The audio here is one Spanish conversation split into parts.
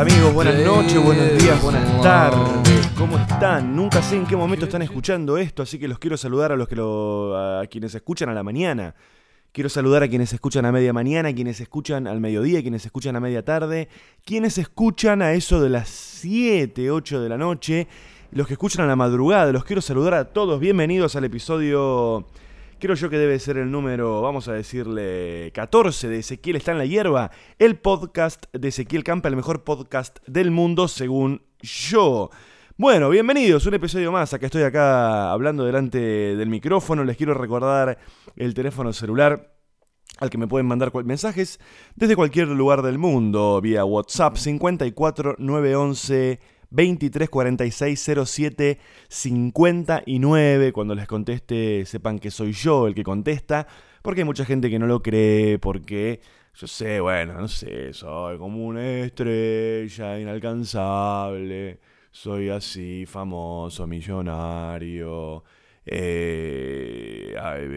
Hola amigos, buenas noches, buenos días, buenas tardes. ¿Cómo están? Nunca sé en qué momento están escuchando esto, así que los quiero saludar a los que lo, a quienes escuchan a la mañana. Quiero saludar a quienes escuchan a media mañana, quienes escuchan al mediodía, quienes escuchan a media tarde, quienes escuchan a eso de las 7, 8 de la noche, los que escuchan a la madrugada. Los quiero saludar a todos. Bienvenidos al episodio Creo yo que debe ser el número, vamos a decirle, 14 de Ezequiel está en la hierba, el podcast de Ezequiel Campa, el mejor podcast del mundo según yo. Bueno, bienvenidos, un episodio más. Acá estoy acá hablando delante del micrófono. Les quiero recordar el teléfono celular al que me pueden mandar mensajes desde cualquier lugar del mundo vía WhatsApp 54 911 23 46 07 59. Cuando les conteste, sepan que soy yo el que contesta, porque hay mucha gente que no lo cree, porque yo sé, bueno, no sé, soy como una estrella inalcanzable, soy así, famoso, millonario. Eh,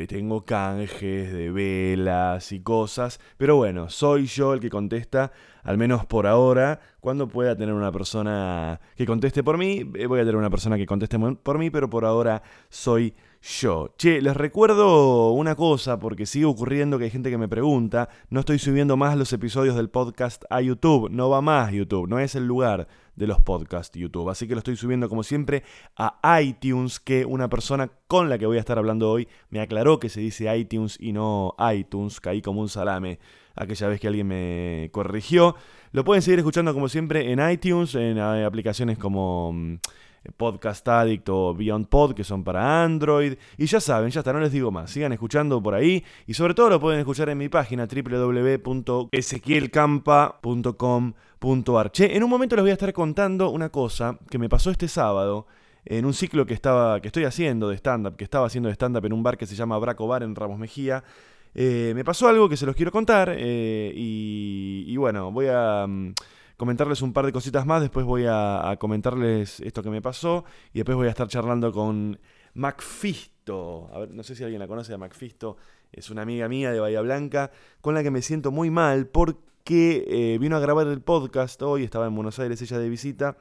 tengo canjes de velas y cosas, pero bueno, soy yo el que contesta, al menos por ahora. Cuando pueda tener una persona que conteste por mí, eh, voy a tener una persona que conteste por mí, pero por ahora soy yo. Che, les recuerdo una cosa, porque sigue ocurriendo que hay gente que me pregunta, no estoy subiendo más los episodios del podcast a YouTube, no va más YouTube, no es el lugar de los podcasts YouTube. Así que lo estoy subiendo como siempre a iTunes, que una persona con la que voy a estar hablando hoy me aclaró que se dice iTunes y no iTunes, caí como un salame aquella vez que alguien me corrigió. Lo pueden seguir escuchando como siempre en iTunes, en eh, aplicaciones como... Podcast Addict o Beyond Pod, que son para Android. Y ya saben, ya está, no les digo más. Sigan escuchando por ahí. Y sobre todo lo pueden escuchar en mi página www.ezequielcampa.com.ar. Che, en un momento les voy a estar contando una cosa que me pasó este sábado en un ciclo que, estaba, que estoy haciendo de stand-up, que estaba haciendo de stand-up en un bar que se llama Braco Bar en Ramos Mejía. Eh, me pasó algo que se los quiero contar eh, y, bueno, voy a... Mm, comentarles un par de cositas más, después voy a, comentarles esto que me pasó y después voy a estar charlando con Macfisto. A ver, no sé si alguien la conoce a Macfisto, es una amiga mía de Bahía Blanca con la que me siento muy mal porque eh, vino a grabar el podcast hoy, estaba en Buenos Aires ella de visita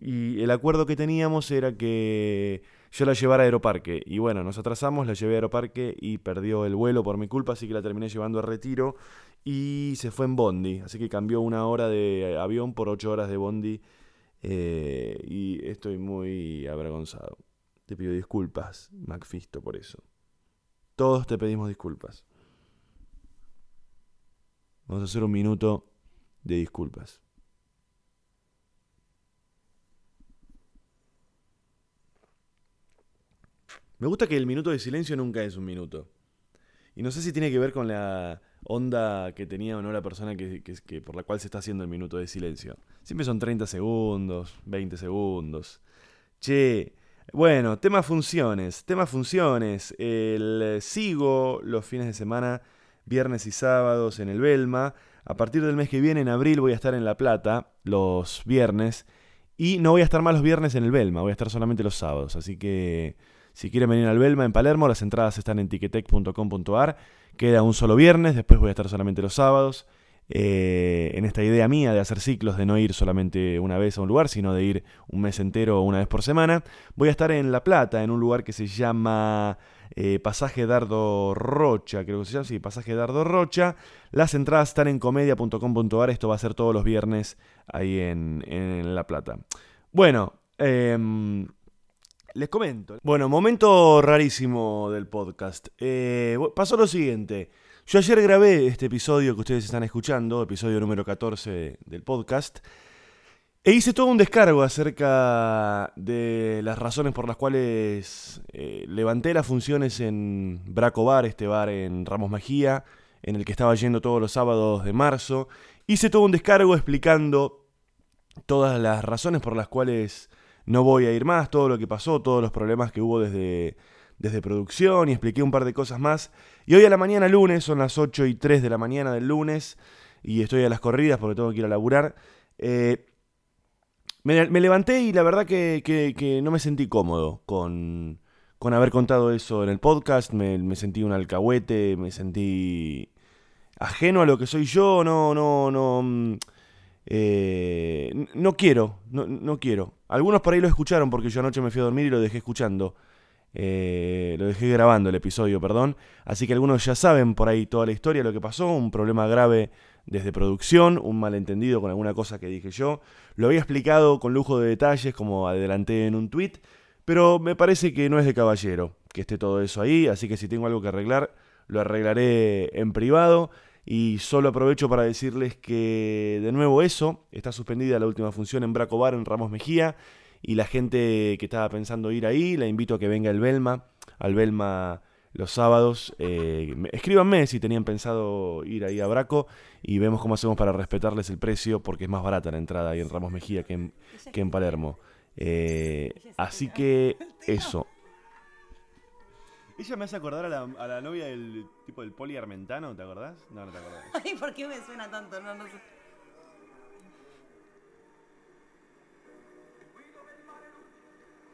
y el acuerdo que teníamos era que yo la llevara a Aeroparque. Y bueno, nos atrasamos, la llevé a Aeroparque y perdió el vuelo por mi culpa, así que la terminé llevando a retiro y se fue en Bondi, así que cambió una hora de avión por ocho horas de Bondi eh, y estoy muy avergonzado. Te pido disculpas, Macfisto, por eso. Todos te pedimos disculpas. Vamos a hacer un minuto de disculpas. Me gusta que el minuto de silencio nunca es un minuto. Y no sé si tiene que ver con la onda que tenía o no la persona que, por la cual se está haciendo el minuto de silencio. Siempre son 30 segundos, 20 segundos. Che, bueno, tema funciones. Tema funciones. El, sigo los fines de semana, viernes y sábados en el Belma. A partir del mes que viene, en abril, voy a estar en La Plata, los viernes. Y no voy a estar más los viernes en el Belma, voy a estar solamente los sábados. Así que si quieren venir al Belma en Palermo, las entradas están en tiquetec.com.ar. Queda un solo viernes, después voy a estar solamente los sábados. Eh, en esta idea mía de hacer ciclos, de no ir solamente una vez a un lugar, sino de ir un mes entero o una vez por semana, voy a estar en La Plata, en un lugar que se llama eh, Pasaje Dardo Rocha, creo que se llama, sí, Pasaje Dardo Rocha. Las entradas están en comedia.com.ar, esto va a ser todos los viernes ahí en, en La Plata. Bueno, eh, les comento. Bueno, momento rarísimo del podcast. Eh, pasó lo siguiente. Yo ayer grabé este episodio que ustedes están escuchando, episodio número 14 del podcast, e hice todo un descargo acerca de las razones por las cuales eh, levanté las funciones en Braco Bar, este bar en Ramos Mejía, en el que estaba yendo todos los sábados de marzo. Hice todo un descargo explicando todas las razones por las cuales no voy a ir más, todo lo que pasó, todos los problemas que hubo desde, desde producción y expliqué un par de cosas más. Y hoy a la mañana lunes, son las 8 y 3 de la mañana del lunes, y estoy a las corridas porque tengo que ir a laburar. Eh, me, levanté y la verdad que, no me sentí cómodo con, con, haber contado eso en el podcast. Me, me, sentí un alcahuete, me sentí ajeno a lo que soy yo, no, no, no. Eh, no quiero, no, no quiero. Algunos por ahí lo escucharon porque yo anoche me fui a dormir y lo dejé escuchando. Eh, lo dejé grabando el episodio, perdón. Así que algunos ya saben por ahí toda la historia, lo que pasó, un problema grave desde producción, un malentendido con alguna cosa que dije yo. Lo había explicado con lujo de detalles, como adelanté en un tweet, pero me parece que no es de caballero que esté todo eso ahí, así que si tengo algo que arreglar, lo arreglaré en privado. Y solo aprovecho para decirles que, de nuevo, eso, está suspendida la última función en Braco Bar en Ramos Mejía. Y la gente que estaba pensando ir ahí, la invito a que venga al Belma, al Belma los sábados. Eh, me- escríbanme si tenían pensado ir ahí a Braco y vemos cómo hacemos para respetarles el precio, porque es más barata la entrada ahí en Ramos Mejía que en, que en Palermo. Eh, así que eso. Ella me hace acordar a la, a la novia del tipo del poli armentano, ¿te acordás? No, no te acordás. Ay, ¿por qué me suena tanto? No, no sé.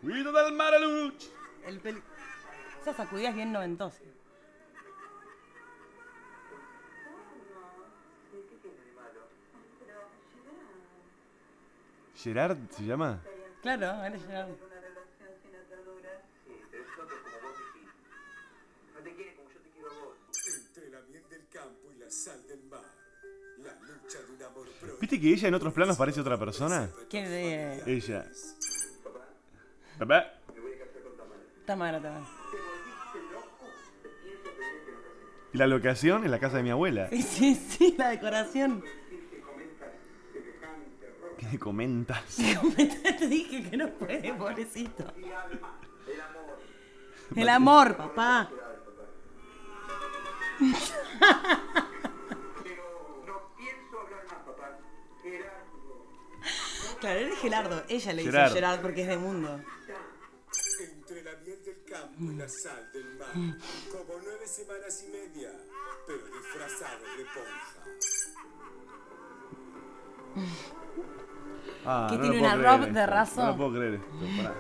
¡Guido del Maraluch! El peli... Esa sacudida es bien noventosa. ¿Gerard se llama? Claro, él es Gerardo. Entre la miel del campo y la sal del mar. La lucha de un amor propio. ¿Viste que ella en otros planos parece otra persona? ¿Quién de...? Ella. Papá. Tamara, Tamara. ¿Y la locación? En la casa de mi abuela. Sí, sí, sí, la decoración. ¿Qué comentas? Te dije que no puede, pobrecito. El amor, papá. Claro, él es Gerardo. Ella le dice Gerardo. Gerard porque es de mundo. Entre la miel del campo y la sal del mar. Como nueve semanas y media. Pero disfrazado de ponja. Ah, ¿Qué no tiene una rob de raso? No lo puedo creer esto. pará.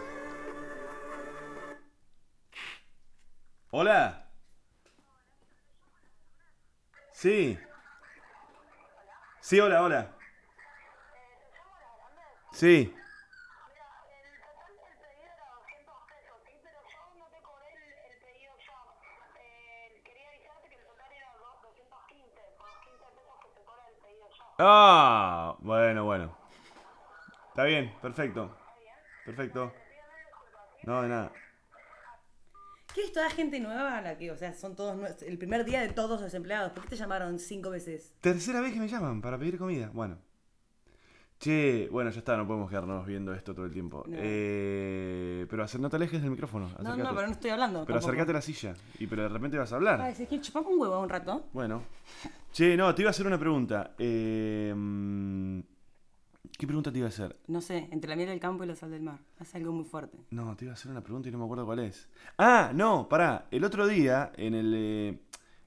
Hola. Sí. Sí, hola, hola. Sí. Ah, bueno, bueno. Está bien, perfecto. Perfecto. No, de nada. ¿Qué es toda gente nueva la que, o sea, son todos nue- el primer día de todos los empleados? ¿Por qué te llamaron cinco veces? Tercera vez que me llaman para pedir comida. Bueno. Che, bueno, ya está, no podemos quedarnos viendo esto todo el tiempo. No. Eh, pero hacer, no te alejes del micrófono. No, no, pero no estoy hablando. Pero acércate a la silla. Y pero de repente vas a hablar. Si es que chupamos un huevo un rato. Bueno. Che, no, te iba a hacer una pregunta. Eh, ¿Qué pregunta te iba a hacer? No sé, entre la miel del campo y la sal del mar. Hace algo muy fuerte. No, te iba a hacer una pregunta y no me acuerdo cuál es. Ah, no, pará. El otro día, en el, eh,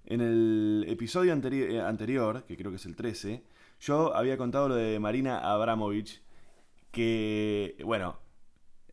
en el episodio anteri- eh, anterior, que creo que es el 13, yo había contado lo de Marina Abramovich, que, bueno,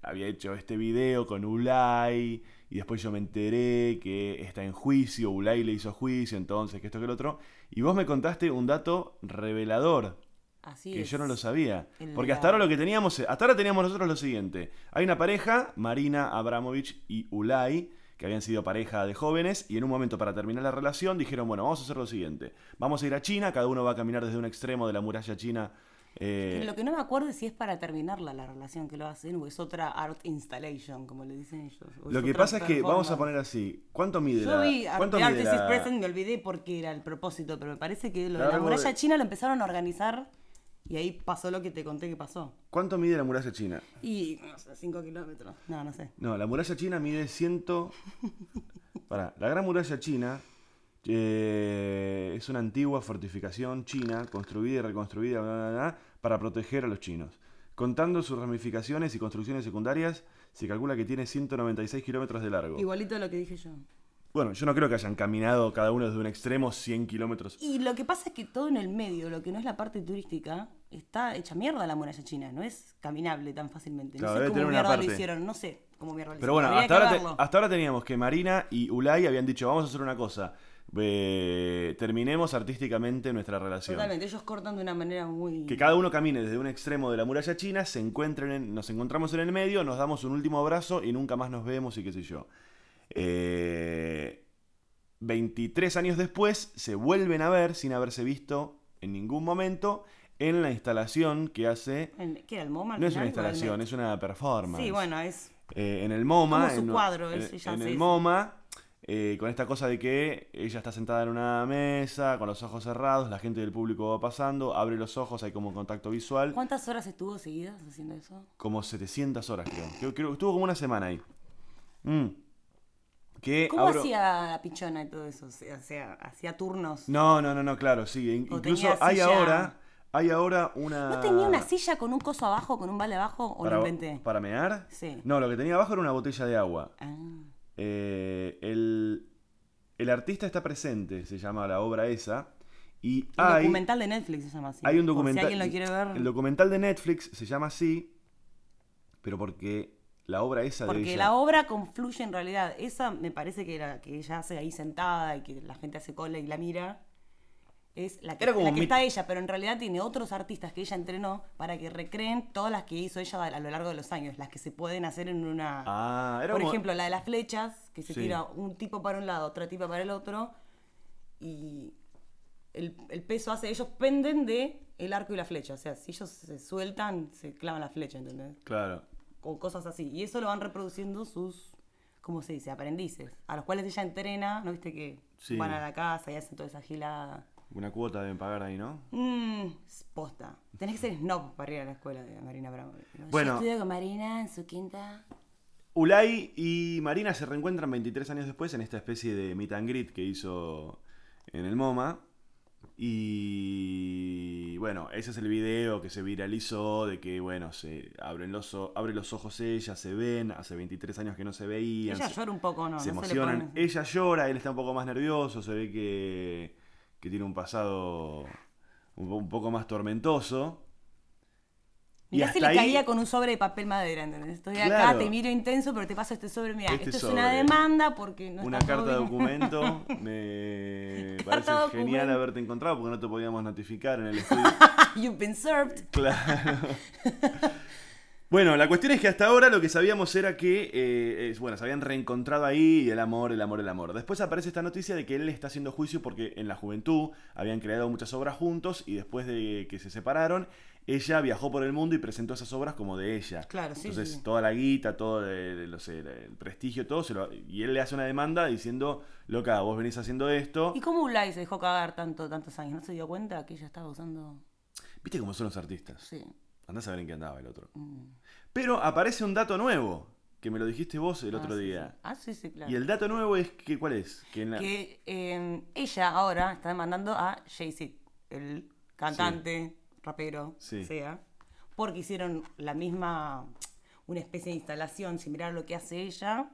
había hecho este video con Ulay, y después yo me enteré que está en juicio, Ulay le hizo juicio, entonces, que esto que el otro, y vos me contaste un dato revelador Así que es. yo no lo sabía. Porque hasta ahora lo que teníamos, hasta ahora teníamos nosotros lo siguiente. Hay una pareja, Marina Abramovich y Ulay, que habían sido pareja de jóvenes, y en un momento para terminar la relación dijeron, bueno, vamos a hacer lo siguiente. Vamos a ir a China, cada uno va a caminar desde un extremo de la muralla china. eh, lo que no me acuerdo es si es para terminarla la relación que lo hacen o es otra art installation, como le dicen ellos. lo que pasa es que, vamos a poner así, ¿cuánto mide Yo la... vi ¿cuánto mide la- Present, me olvidé por qué era el propósito, pero me parece que lo de la muralla de- china lo empezaron a organizar y ahí pasó lo que te conté que pasó. ¿Cuánto mide la muralla china? Y, no sé, 5 kilómetros. No, no sé. No, la muralla china mide ciento... Pará, la gran muralla china eh, es una antigua fortificación china construida y reconstruida bla, bla, bla, para proteger a los chinos. Contando sus ramificaciones y construcciones secundarias, se calcula que tiene 196 kilómetros de largo. Igualito a lo que dije yo. Bueno, yo no creo que hayan caminado cada uno desde un extremo 100 kilómetros. Y lo que pasa es que todo en el medio, lo que no es la parte turística, está hecha mierda la muralla china. No es caminable tan fácilmente. Claro, no sé cómo mierda lo hicieron. No sé cómo mierda lo Pero hicieron. bueno, hasta ahora, te- verlo. hasta ahora teníamos que Marina y Ulay habían dicho, vamos a hacer una cosa. eh, terminemos artísticamente nuestra relación. Totalmente, ellos cortan de una manera muy... Que cada uno camine desde un extremo de la muralla china, se encuentren, en- nos encontramos en el medio, nos damos un último abrazo y nunca más nos vemos y qué sé yo. Eh, 23 años después se vuelven a ver sin haberse visto en ningún momento en la instalación que hace... ¿Qué era el MoMA? No es una instalación, es una performance. Sí, bueno, es... Eh, en el MoMA. Como su en, cuadro, en- ella el. MoMA, eh, con esta cosa de que ella está sentada en una mesa, con los ojos cerrados, la gente del público va pasando, abre los ojos, hay como contacto visual. ¿Cuántas horas estuvo seguidas haciendo eso? Como 700 horas, creo. Creo, creo que estuvo como una semana ahí. Mm. Que ¿Cómo abro- hacía la pichona y todo eso? O sea, hacía, turnos. No, no, no, no, claro, sí. O Incluso hay silla- ahora, hay ahora una... ¿No tenía una silla con un coso abajo, con un vale abajo? ¿O para, lo inventé? ¿Para mear? Sí. No, lo que tenía abajo era una botella de agua. Ah. Eh, el, el artista está presente, se llama la obra esa. Y Un hay, documental de Netflix se llama así. hay un documental. Si alguien lo quiere ver. El documental de Netflix se llama así, pero porque la obra esa de Porque ella. la obra confluye en realidad. Esa me parece que que ella hace ahí sentada y que la gente hace cola y la mira. Es la que, la que mi- está ella, pero en realidad tiene otros artistas que ella entrenó para que recreen todas las que hizo ella a lo largo de los años, las que se pueden hacer en una... Ah, era Por como- ejemplo, la de las flechas, que se Sí. tira un tipo para un lado, otra tipa para el otro, y el, el peso hace, ellos penden de el arco y la flecha, o sea, si ellos se sueltan, se clavan la flecha, ¿entendés? Claro. O cosas así. Y eso lo van reproduciendo sus, ¿cómo se dice? Aprendices, a los cuales ella entrena, ¿no viste que Sí. van a la casa y hacen toda esa gilada? Una cuota deben pagar ahí, ¿no? Mmm, posta. Tenés que ser snob para ir a la escuela de Marina Bravo. Bueno. Yo estudio con Marina en su quinta. Ulay y Marina se reencuentran 23 años después en esta especie de meet and greet que hizo en el MoMA. Y bueno, ese es el video que se viralizó de que, bueno, se abren los, abre los ojos ella, se ven, hace 23 años que no se veían. Ella se- llora un poco, ¿no? se no emocionan. Ella llora, él está un poco más nervioso, se ve que, que tiene un pasado un poco más tormentoso. Y Mirá si hasta le ahí- caía con un sobre de papel madera, ¿entendés? Estoy acá, Claro. te miro intenso, pero te paso este sobre. Mira, Este esto es una demanda porque no Una carta de documento. Me Carta parece genial haberte encontrado porque no te podíamos notificar en el estudio. You've been served. Claro. Bueno, la cuestión es que hasta ahora lo que sabíamos era que, eh, bueno, se habían reencontrado ahí y el amor, el amor, el amor. Después aparece esta noticia de que él le está haciendo juicio porque en la juventud habían creado muchas obras juntos y después de que se separaron, ella viajó por el mundo y presentó esas obras como de ella. Claro, sí, Entonces, sí. toda la guita, todo el, no sé, el prestigio, todo, se lo- y él le hace una demanda diciendo, loca, vos venís haciendo esto. ¿Y cómo Ulay se dejó cagar tanto, tantos años? ¿No se dio cuenta que ella estaba usando.? ¿Viste cómo son los artistas? Sí. Andás a ver en qué andaba el otro. Mm. Pero aparece un dato nuevo, que me lo dijiste vos el Ah, otro sí, día. Ah, sí, sí, claro. Y el dato nuevo es que, ¿cuál es? Que en la- Que eh, ella ahora está demandando a Jay-Z, el cantante, rapero, Sí. sea, porque hicieron la misma, una especie de instalación similar a lo que hace ella,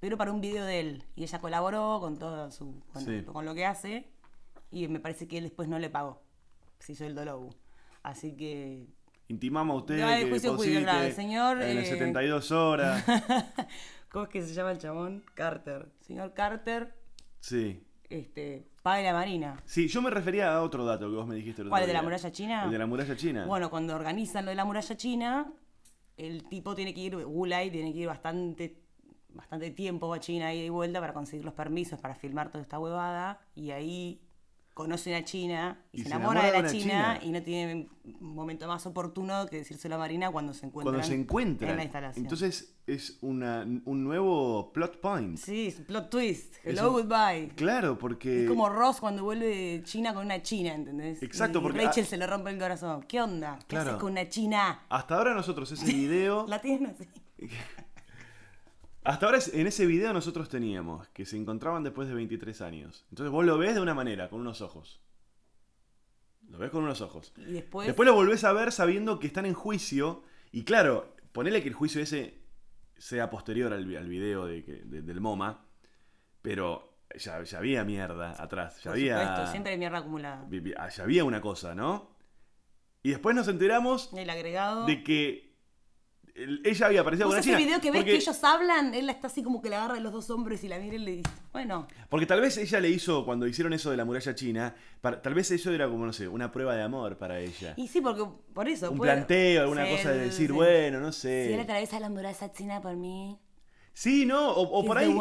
pero para un video de él. Y ella colaboró con todo su, con, Sí. con lo que hace, y me parece que él después no le pagó. Se hizo el dolobu. Así que Intimamos a usted No que juicio juicio, claro, el señor, en eh, las 72 horas. ¿Cómo es que se llama el chabón? Carter. Señor Carter, sí. Este, pague la marina. Sí, yo me refería a otro dato que vos me dijiste el ¿Cuál, el de la muralla china? El de la muralla china. Bueno, cuando organizan lo de la muralla china, el tipo tiene que ir, Gulay tiene que ir bastante, bastante tiempo a China ida y vuelta para conseguir los permisos para filmar toda esta huevada. Y ahí conoce una china y, Y se se enamora de la china, china. y no tiene un momento más oportuno que decírselo a Marina cuando se encuentran, Cuando se encuentran. en la instalación. Entonces es una, un nuevo plot point. Sí, es un plot twist. Hello, un- goodbye. Claro, porque. Es como Ross cuando vuelve de China con una china, ¿entendés? Exacto, y porque- Rachel se le rompe el corazón. ¿Qué onda? ¿Qué Claro. haces con una china? Hasta ahora nosotros ese video. La tienen así. Hasta ahora en ese video nosotros teníamos que se encontraban después de 23 años. Entonces vos lo ves de una manera, con unos ojos. Lo ves con unos ojos. Y después. Después lo volvés a ver sabiendo que están en juicio. Y claro, ponele que el juicio ese sea posterior al, vi- al video de que- de- del MoMA. Pero ya, ya había mierda atrás. Ya por había, supuesto, siempre hay mierda acumulada. vi- ya había una cosa, ¿no? Y después nos enteramos El agregado. de que ella había aparecido ¿Vos con ese china. video que ves porque, que ellos hablan? Él está así como que le agarra de los dos hombres y la mira y le dice, bueno, porque tal vez ella le hizo, cuando hicieron eso de la muralla china, para- tal vez eso era como, no sé, una prueba de amor para ella. y sí, porque por eso. Un puede- planteo, alguna Sí, cosa de decir, sí. bueno, no Si él sé. atraviesa la muralla china por mí. Sí, no, o, por ahí.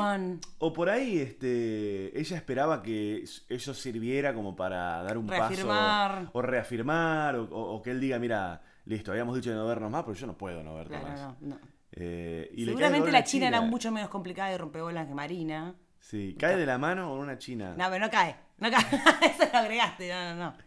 O por ahí, este, ella esperaba que eso sirviera como para dar un Reafirmar. paso. O reafirmar, o, o- o que él diga, mira, listo, habíamos dicho de no vernos más, pero yo no puedo no Claro, más. no, no. Eh, y Seguramente la China, era mucho menos complicada de rompebolas que Marina. Sí, cae de la mano con una china. No, pero no cae. No cae. Eso lo agregaste. No, no, no.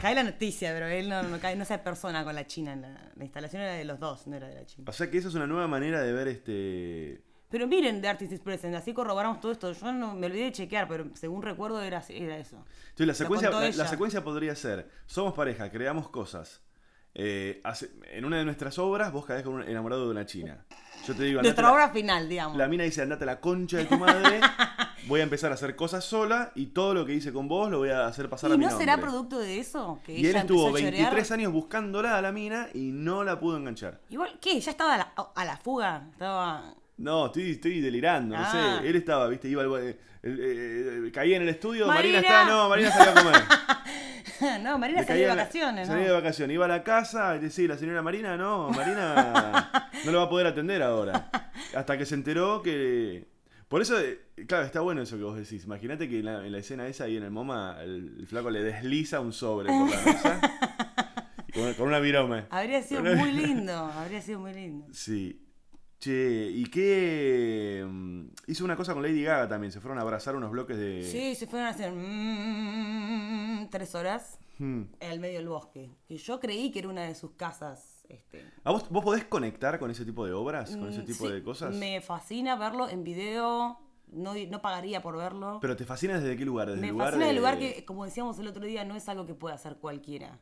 Cae la noticia, pero él no, no cae, no se persona con la China. La, la instalación era de los dos, no era de la China. O sea que esa es una nueva manera de ver este. Pero miren The Artist is Present, así corroboramos todo esto. Yo no me olvidé de chequear, pero según recuerdo era, era eso. Entonces la secuencia, la, la secuencia podría ser: somos pareja, creamos cosas. Eh, hace- en una de nuestras obras, vos caes con un enamorado de una china. Yo te digo, Nuestra la- obra final, digamos. La mina dice, andate a la concha de tu madre, voy a empezar a hacer cosas sola y todo lo que hice con vos lo voy a hacer pasar ¿Y a mi no será nombre". producto de eso? Que Y él estuvo empezó a chorear? 23 años buscándola a la mina y no la pudo enganchar. Igual, ¿qué? ¿Ya estaba a la, a la fuga? Estaba... No, estoy, estoy delirando, no Ah. sé. Él estaba, viste, iba al- eh, eh, eh, caía en el estudio, Marina, Marina. está, no, Marina salió a comer. no, Marina Le salió de caía en la- vacaciones, ¿no? Salía de vacaciones, iba a la casa y decía, la señora Marina, no, Marina no lo va a poder atender ahora. Hasta que se enteró que... Por eso, eh, claro, está bueno eso que vos decís. Imagínate que en la, en la escena esa ahí en el MoMA, el, el flaco le desliza un sobre por la mesa. y con, con una viroma. Habría sido muy lindo, habría sido muy lindo. Sí. Che, ¿y qué? mm, Hizo una cosa con Lady Gaga también. Se fueron a abrazar unos bloques de... Sí, se fueron a hacer mm, tres horas Hmm. en el medio del bosque. Que yo creí que era una de sus casas. Este, ¿A vos, vos podés conectar con ese tipo de obras? ¿Con ese mm, tipo sí, de cosas? Me fascina verlo en video. No, no pagaría por verlo. Pero te fascina desde qué lugar? Desde me lugar fascina de... el lugar que, como decíamos el otro día, no es algo que pueda hacer cualquiera.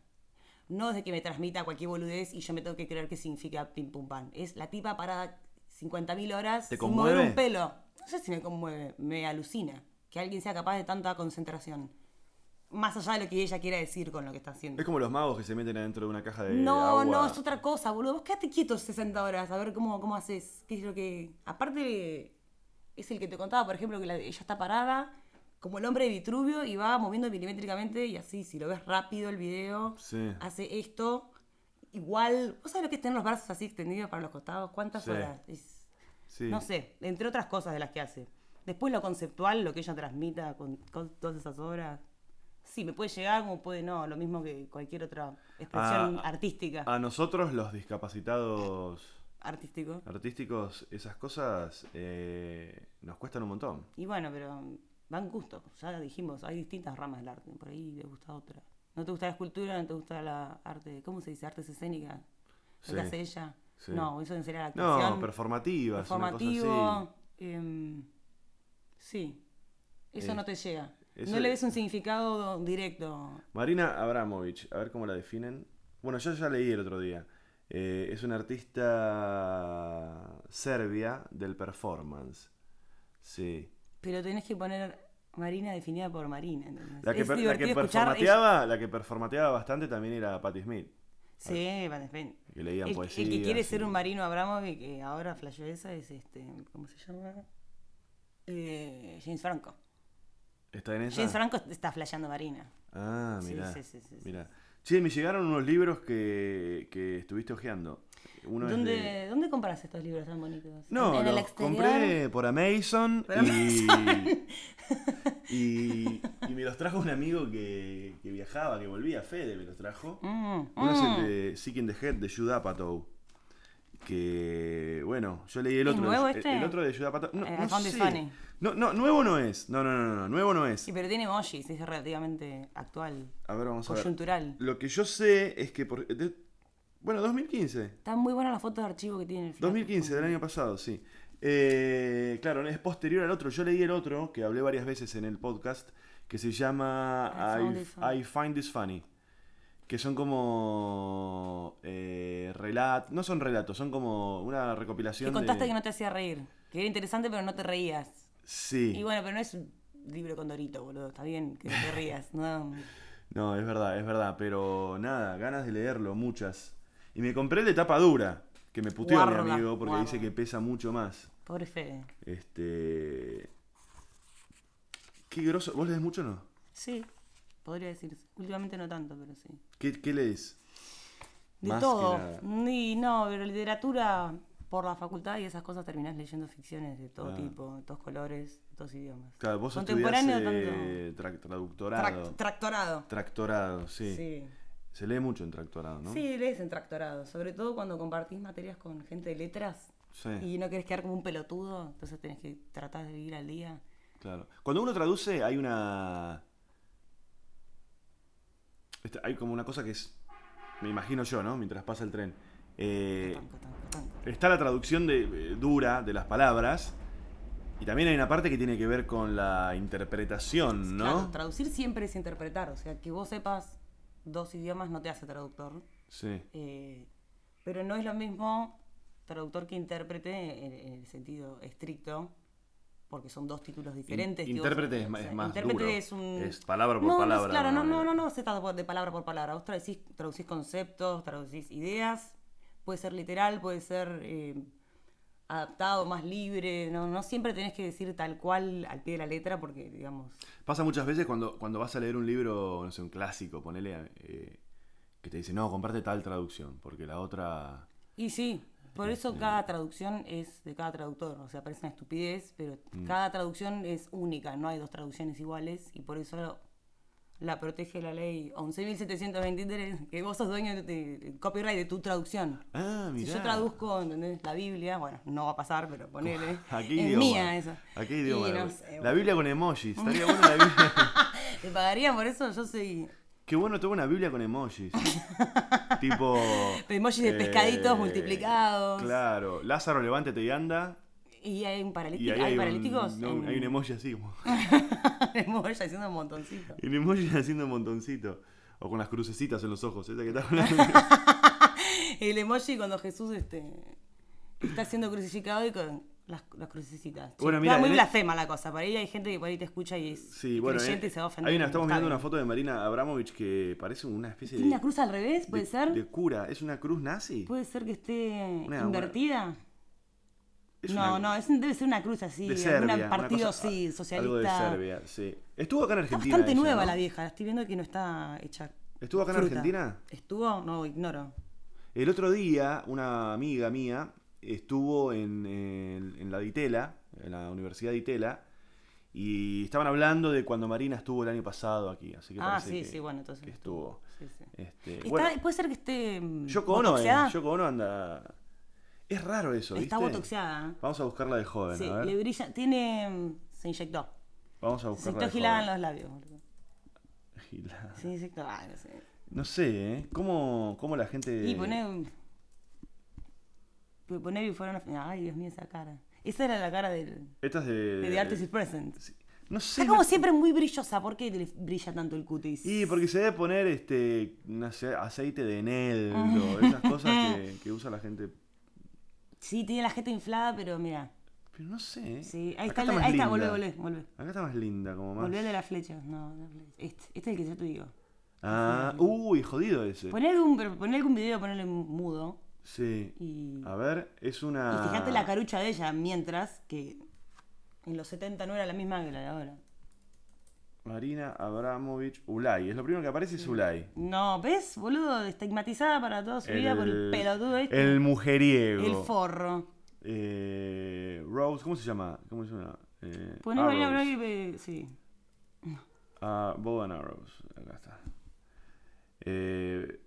No es de que me transmita cualquier boludez y yo me tengo que creer qué significa pim pum pam. Es la tipa parada 50.000 horas ¿Te sin mover un pelo. No sé si me conmueve, me alucina que alguien sea capaz de tanta concentración. Más allá de lo que ella quiera decir con lo que está haciendo. Es como los magos que se meten adentro de una caja de No, agua. no, es otra cosa, boludo. Vos quedate quieto 60 horas a ver cómo, cómo haces. ¿Qué es lo que. Aparte, es el que te contaba, por ejemplo, que la- ella está parada como el hombre de Vitruvio y va moviendo milimétricamente y así, si lo ves rápido el video, Sí. hace esto. Igual, ¿vos sabés lo que es tener los brazos así extendidos para los costados? ¿Cuántas Sí. horas? Es- Sí. No sé, entre otras cosas de las que hace. Después lo conceptual, lo que ella transmita con, con todas esas obras. Sí, me puede llegar como puede no, lo mismo que cualquier otra expresión Ah, artística. A nosotros, los discapacitados artístico. artísticos, esas cosas eh, nos cuestan un montón. Y bueno, pero van gustos. Ya dijimos, hay distintas ramas del arte. Por ahí te gusta otra. No te gusta la escultura, no te gusta la arte. ¿Cómo se dice? Artes escénicas. Sí, Lo que hace ella. sí. No, eso sería la actuación. No, una cosa así. Performativo. em, sí. Eso Eh, no te llega. eso no le es- ves un significado directo. Marina Abramovich, a ver cómo la definen. Bueno, yo ya leí el otro día. Eh, es una artista serbia del performance. Sí. Pero tenés que poner Marina definida por Marina. ¿entendés? La que, Es per- la que performateaba, la que performateaba bastante también era Patti Smith. Sí, Van Espen. Que leían el, poesía. el que quiere ser un Marino Abramovic, que ahora flasheó esa, es este. ¿Cómo se llama? Eh, James Franco. ¿Está en esa? James Franco está flasheando Marina. Ah, Sí, mira. sí, sí, sí, sí. Che, me llegaron unos libros que, que estuviste hojeando. Uno ¿Dónde, de- ¿Dónde compras estos libros tan bonitos? No, ¿En, los compré por Amazon Por y, y, y me los trajo un amigo que, que viajaba, que volvía, Fede me los trajo. Mm, Uno es mm. el de Seeking the Head de Judd Apatow. Que, bueno, yo leí el ¿Es otro. nuevo el, este? el otro de Judd Apatow. No, Eh, no sé. No, no, nuevo no es. No, no, no, no, nuevo no es. Sí, pero tiene emojis, es relativamente actual. A ver, vamos a ver. Coyuntural. Lo que yo sé es que por... de- bueno, 2015. Están muy buenas las fotos de archivo que tiene el flaco. 2015, del año pasado, sí. Eh, claro, es posterior al otro. Yo leí el otro, que hablé varias veces en el podcast, que se llama I Find This Funny. Que son como eh, relatos, no son relatos, son como una Que recopilación contaste de... que no te hacía reír. Que era interesante, pero no te reías. Sí, Y bueno, pero no es un libro con Dorito, boludo. Está bien que no te rías. No. no, es verdad, es verdad, pero nada, ganas de leerlo, muchas. Y me compré el de tapa dura, Que me puteó mi amigo porque guarda. dice que pesa mucho más. Pobre Fede. Este. Qué groso. ¿Vos lees mucho o no? Sí, podría decirse. Últimamente no tanto, pero sí. ¿Qué, qué lees? De Más todo. Ni, no, pero literatura por la facultad y esas cosas terminás leyendo ficciones de todo Ah. tipo, de todos colores, de todos idiomas. Claro, vos estudiás Contemporáneo eh, tra- traductorado. Trac- tractorado. Tractorado, sí. Sí. Se lee mucho en tractorado, ¿no? Sí, lees en tractorado. Sobre todo cuando compartís materias con gente de letras Sí, y no querés quedar como un pelotudo, entonces tenés que tratar de vivir al día. claro. Cuando uno traduce hay una... este, Hay como una cosa que es... Me imagino yo, ¿no? Mientras pasa el tren. Eh, Tanco, tanco, tanco. está la traducción de, eh, dura de las palabras y también hay una parte que tiene que ver con la interpretación, ¿no? Claro, traducir siempre es interpretar, o sea, que vos sepas dos idiomas no te hace traductor. Sí, Eh, pero no es lo mismo traductor que intérprete en, en el sentido estricto, porque son dos títulos diferentes. vos- intérprete es o sea, más intérprete duro. es un... Es palabra por No, no palabra, claro, no, alguna no, no, manera. no se trata de palabra por palabra. Vos traducís, traducís conceptos, traducís ideas, puede ser literal, puede ser eh, adaptado, más libre. No, no siempre tenés que decir tal cual al pie de la letra, porque, digamos... Pasa muchas veces cuando, cuando vas a leer un libro, no sé, un clásico, ponele, eh, que te dice, no, comparte tal traducción, porque la otra... Y sí, por eso cada traducción es de cada traductor. O sea, parece una estupidez, pero cada traducción es única, no hay dos traducciones iguales y por eso la protege la ley 11.723, que vos sos dueño de, de copyright de tu traducción. Ah, Si mirá. yo traduzco, ¿entendés? La Biblia, bueno, no va a pasar, pero ponele. ¿A qué es idioma? mía eso. ¿A qué Y idioma? no la, sé, la bueno. Biblia con emojis. Estaría bueno la Biblia. ¿Te pagarían por eso? Yo soy... Qué bueno tengo una Biblia con emojis. tipo. Emojis de pescaditos multiplicados. Claro. Lázaro, levántate y anda. Y hay un paralítico, hay, hay, paralíticos. un, no, en- hay un emoji así como. emoji haciendo un montoncito. Un emoji haciendo un montoncito. O con las crucecitas en los ojos. Esa que El emoji cuando Jesús este, está siendo crucificado y con las, las crucecitas. Bueno, mira, está muy en- blasfema la cosa. Para ahí hay gente que por ahí te escucha y es Sí, bueno. creyente eh, y se va a ofender. hay una, estamos mirando una foto de Marina Abramovich que parece una especie de. ¿Tiene una cruz al revés? ¿Puede de- ser? De cura. ¿Es una cruz nazi? ¿Puede ser que esté Una- invertida? Es no, una- no, es, debe ser una cruz así. una partido cosa- sí, socialista. Algo de Serbia, sí. Estuvo acá en Está Argentina. bastante ella, nueva ¿no? la vieja. Estoy viendo que no está hecha. ¿Estuvo acá en. Argentina? ¿Estuvo? No, ignoro. El otro día, una amiga mía estuvo en, en- en la Ditela, en la Universidad de Itela, y estaban hablando de cuando Marina estuvo el año pasado aquí. Así que Ah, sí, que, sí, bueno, entonces. que estuvo. Sí, sí. Este, Está- bueno, puede ser que esté. Yoko Ono, eh. Yoko Ono anda... Es raro eso, ¿viste? Está botoxeada. Vamos a buscarla de joven, Sí, a ver. le brilla. Tiene. mm, Se inyectó. Vamos a Se buscarla inyectó de gilada en los labios. boludo. Gilada. Se inyectó. Ah, no sé. No sé, ¿eh? ¿Cómo, cómo la gente... Y un- Poné before and after. Ay, Dios mío, esa cara. Esa era la cara del, Esta es de... de The Artist is Present. No sé. Está como no- siempre muy brillosa. ¿Por qué le brilla tanto el cutis? Y porque se debe poner este no sé, aceite de eneldo, esas cosas que, que usa la gente. Sí, tiene la jeta inflada, pero mira. Pero no sé. ¿eh? Sí, ahí Acá está, más ahí está, volvé, volvé, volvé. Acá está más linda, como más. Volvé de las flechas. No, la flecha. Este, este es el que yo te digo. Ah, uy, jodido ese. Poné algún, algún video, ponele mudo. Sí. Y, A ver, es una. y fíjate la carucha de ella, mientras que en los 70 no era la misma que la de ahora. Marina Abramovich Ulay. Es lo primero que aparece es Ulay. No, ¿ves, boludo? Estigmatizada para toda su vida por el pelotudo este. El mujeriego. El forro. Eh, Rose, ¿cómo se llama? ¿Cómo se llama? Eh, Poné Marina eh, sí. Ah, Bow and Arrows. Acá está. Eh,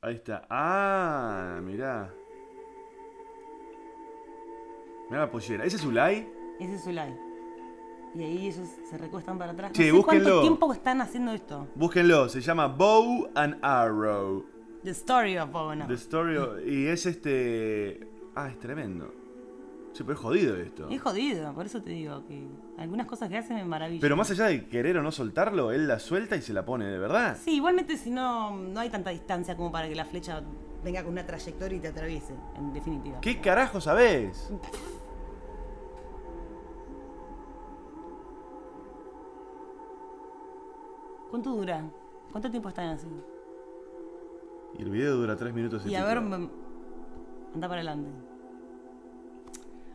ahí está. Ah, mirá. Mirá la pollera. ¿Ese es Ulay? Ese es Ulay. Y ahí ellos se recuestan para atrás. Che, no sé búsquenlo. cuánto tiempo están haciendo esto. Búsquenlo. Se llama Bow and Arrow. The Story of Bowen. The story of- Y es este... Ah, es tremendo. Sí, pero es jodido esto. Es jodido, por eso te digo que algunas cosas que hacen me maravillan. Pero más allá de querer o no soltarlo, él la suelta y se la pone de verdad. Sí, igualmente si no, no hay tanta distancia como para que la flecha venga con una trayectoria y te atraviese, en definitiva. ¿Qué carajo sabés? ¿Cuánto dura? ¿Cuánto tiempo están así? Y el video dura tres minutos y Y a ver, mm, Anda para adelante.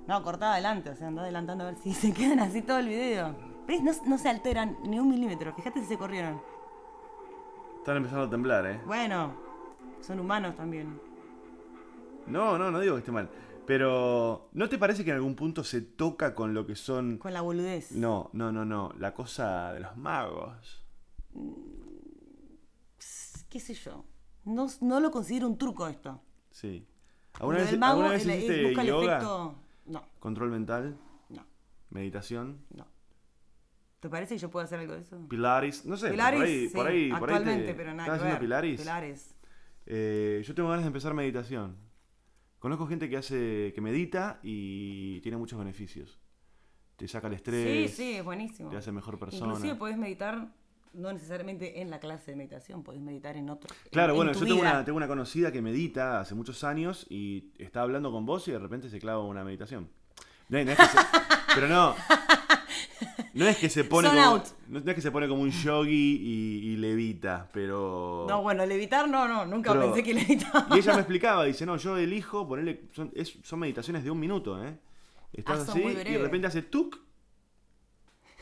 No, cortá adelante, o sea, anda adelantando a ver si se quedan así todo el video. ¿Ves? No, no se alteran ni un milímetro. Fíjate si se corrieron. Están empezando a temblar, ¿eh? Bueno, son humanos también. No, no, no digo que esté mal. Pero, ¿no te parece que en algún punto se toca con lo que son... Con la boludez. No, no, no, no. La cosa de los magos. ¿Qué sé yo? No, no lo considero un truco esto. Sí. ¿Alguna vez, mago, ¿alguna vez el- el- hiciste busca el efecto. No, ¿Control mental? no, ¿Meditación? no. ¿Te parece que yo puedo hacer algo de eso? ¿Pilaris? No sé, por ahí, sí, por ahí, por ahí te- actualmente, pero nada ¿Estás haciendo ver. pilaris? Pilares. Eh, yo tengo ganas de empezar meditación. Conozco gente que hace, que medita y tiene muchos beneficios. Te saca el Sí, estrés, sí, es buenísimo. te hace mejor persona. Inclusive podés meditar, no necesariamente en la clase de meditación, podés meditar en otro. Claro, en bueno, yo tengo una, tengo una conocida que medita hace muchos años y está hablando con vos y de repente se clava una meditación. No, no es que se- pero no. No es que se pone como, no es que se pone como un yogi y, y levita, pero No, bueno, levitar no, no, nunca Pero- pensé que levitaba. Y ella me explicaba, dice, no, yo elijo ponerle. Son, es- son meditaciones de un minuto, ¿eh? Estás Ah, así y de repente hace tuk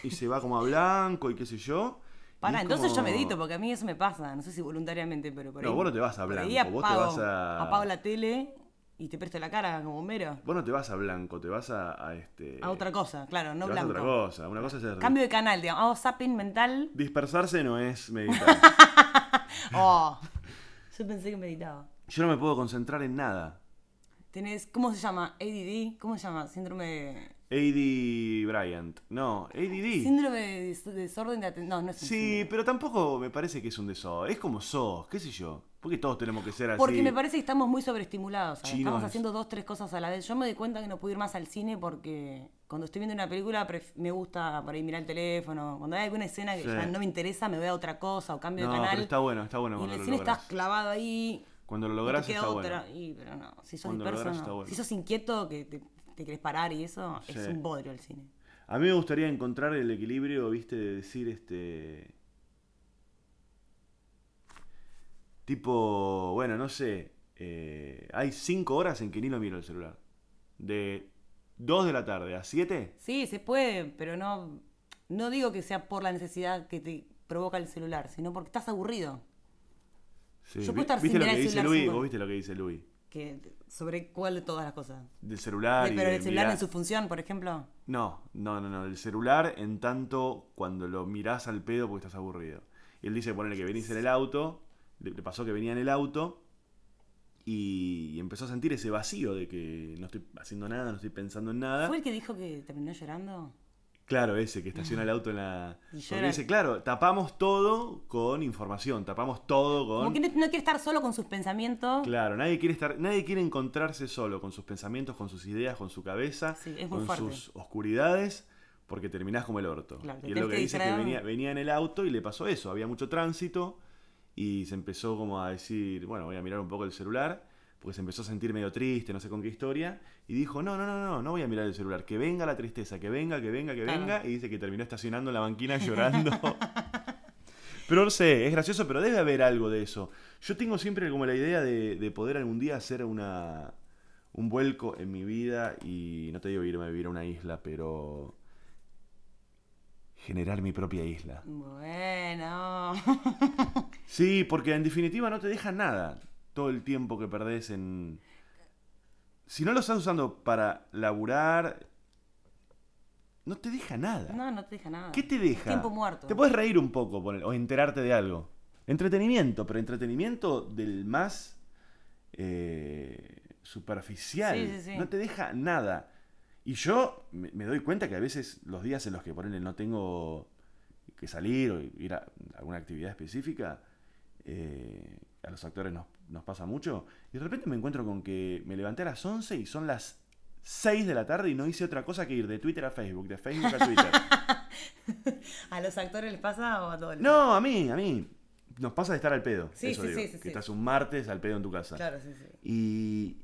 y se va como a blanco y qué sé yo. Es entonces yo medito, porque a mí eso me pasa, no sé si voluntariamente, pero por No, ahí. vos no te vas a blanco, vos te apago- vas a- Apago la tele y te presto la cara como bombero. Vos no te vas a blanco, te vas a, a este. A otra cosa, claro, no te vas a blanco. otra cosa. Una cosa es el- Cambio de canal, digamos. Hago zapping mental. Dispersarse no es meditar. Oh, yo pensé que meditaba. yo no me puedo concentrar en nada. Tenés, ¿cómo se llama? ADD, ¿cómo se llama? Síndrome de... A.D. Bryant. No, ADD. Síndrome de des- desorden de atención. No, no es un Sí, síndrome. pero tampoco me parece que es un desorden. Es como sos, qué sé yo. Porque todos tenemos que ser así. Porque me parece que estamos muy sobreestimulados. ¿sabes? Chinos. Estamos haciendo dos, tres cosas a la vez. Yo me doy cuenta que no puedo ir más al cine porque cuando estoy viendo una película pref- me gusta por ahí mirar el teléfono. Cuando hay alguna escena que Sí. ya no me interesa, me voy a otra cosa o cambio No, de canal. pero está bueno, está bueno y en cuando el lo cine lográs. estás clavado ahí. Cuando lo no lográs te queda está otra. bueno. Y, pero no, si sos Cuando lo disperso, lográs no. está bueno. Si sos inquieto, que te, te querés parar y eso, es un bodrio el cine. A mí me gustaría encontrar el equilibrio, viste, de decir este. Tipo, bueno, no sé. eh, hay cinco horas en que ni lo miro el celular. De 2 de la tarde a 7. Sí, se puede, pero no, no digo que sea por la necesidad que te provoca el celular, sino porque estás aburrido. Sí. Yo puedo estar ¿Viste sin lo que dice Luis? ¿Vos viste lo que dice Luis? Que, ¿Sobre cuál de todas las cosas? Del celular. Y pero de el celular mirar- en su función, por ejemplo. No, no, no, no. El celular en tanto cuando lo mirás al pedo porque estás aburrido. Y él dice, ponele que venís en el auto, le, le pasó que venía en el auto y empezó a sentir ese vacío de que no estoy haciendo nada, no estoy pensando en nada. ¿Fue el que dijo que terminó llorando? Claro, ese que estaciona el auto en la... Y dice, claro, tapamos todo con información, tapamos todo con... Que no, no quiere estar solo con sus pensamientos. Claro, nadie quiere estar, nadie quiere encontrarse solo con sus pensamientos, con sus ideas, con su cabeza, Sí, es muy con fuerte. sus oscuridades, porque terminás como el orto. Claro, te y es tenés lo que que dice que distraer. venía, venía en el auto y le pasó eso, había mucho tránsito y se empezó como a decir, bueno, voy a mirar un poco el celular, porque se empezó a sentir medio triste, no sé con qué historia, y dijo, no, no, no, no, no voy a mirar el celular, que venga la tristeza, que venga, que venga, que Claro. venga, y dice que terminó estacionando en la banquina llorando. Pero no sé, es gracioso, pero debe haber algo de eso. Yo tengo siempre como la idea de, de poder algún día hacer una, un vuelco en mi vida y no te digo irme a vivir a una isla, pero generar mi propia isla. Bueno. Sí, porque en definitiva no te deja nada todo el tiempo que perdés en... Si no lo estás usando para laburar, no te deja nada. No, no te deja nada. ¿Qué te deja? Tiempo muerto. Te puedes reír un poco o enterarte de algo. Entretenimiento, pero entretenimiento del más eh, superficial. Sí, sí, sí. No te deja nada. Y yo me, me doy cuenta que a veces los días en los que ponele, no tengo que salir o ir a alguna actividad específica, eh, a los actores nos, nos pasa mucho. Y de repente me encuentro con que me levanté a las 11 y son las 6 de la tarde y no hice otra cosa que ir de Twitter a Facebook, de Facebook a Twitter. ¿A los actores les pasa o a todos? No, a mí, a mí. Nos pasa de estar al pedo. Sí, eso sí, digo, sí, sí, que estás un martes al pedo en tu casa. Claro, sí, sí. Y,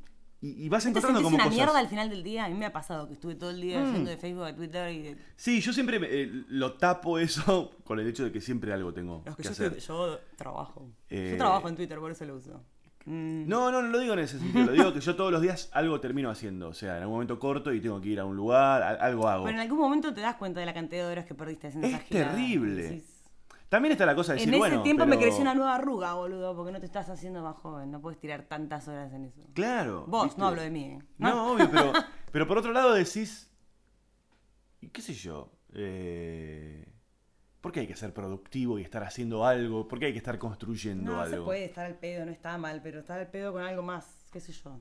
y, y vas ¿No te encontrando como una cosas. mierda al final del día? A mí me ha pasado que estuve todo el día Mm. yendo de Facebook a Twitter y de... Sí, yo siempre me- eh, lo tapo eso con el hecho de que siempre algo tengo que que yo, hacer. estoy- yo trabajo. Eh, Yo trabajo en Twitter, por eso lo uso. Mm, No, no, no lo digo en ese sentido. Lo digo que yo todos los días algo termino haciendo. O sea, en algún momento corto y tengo que ir a un lugar, a- algo hago. Pero en algún momento te das cuenta de la cantidad de horas que perdiste haciendo Es esa terrible. Decís, También está la cosa de En decir, ese bueno, tiempo me creció una nueva arruga, boludo, porque no te estás haciendo más joven. No puedes tirar tantas horas en eso. Claro. Vos, ¿viste? no hablo de mí. ¿eh? No, obvio, pero, pero por otro lado decís, ¿y qué sé yo? Eh, ¿Por qué hay que ser productivo y estar haciendo algo? ¿Por qué hay que estar construyendo No, se algo? puede estar al pedo, no está mal, pero estar al pedo con algo más, qué sé yo.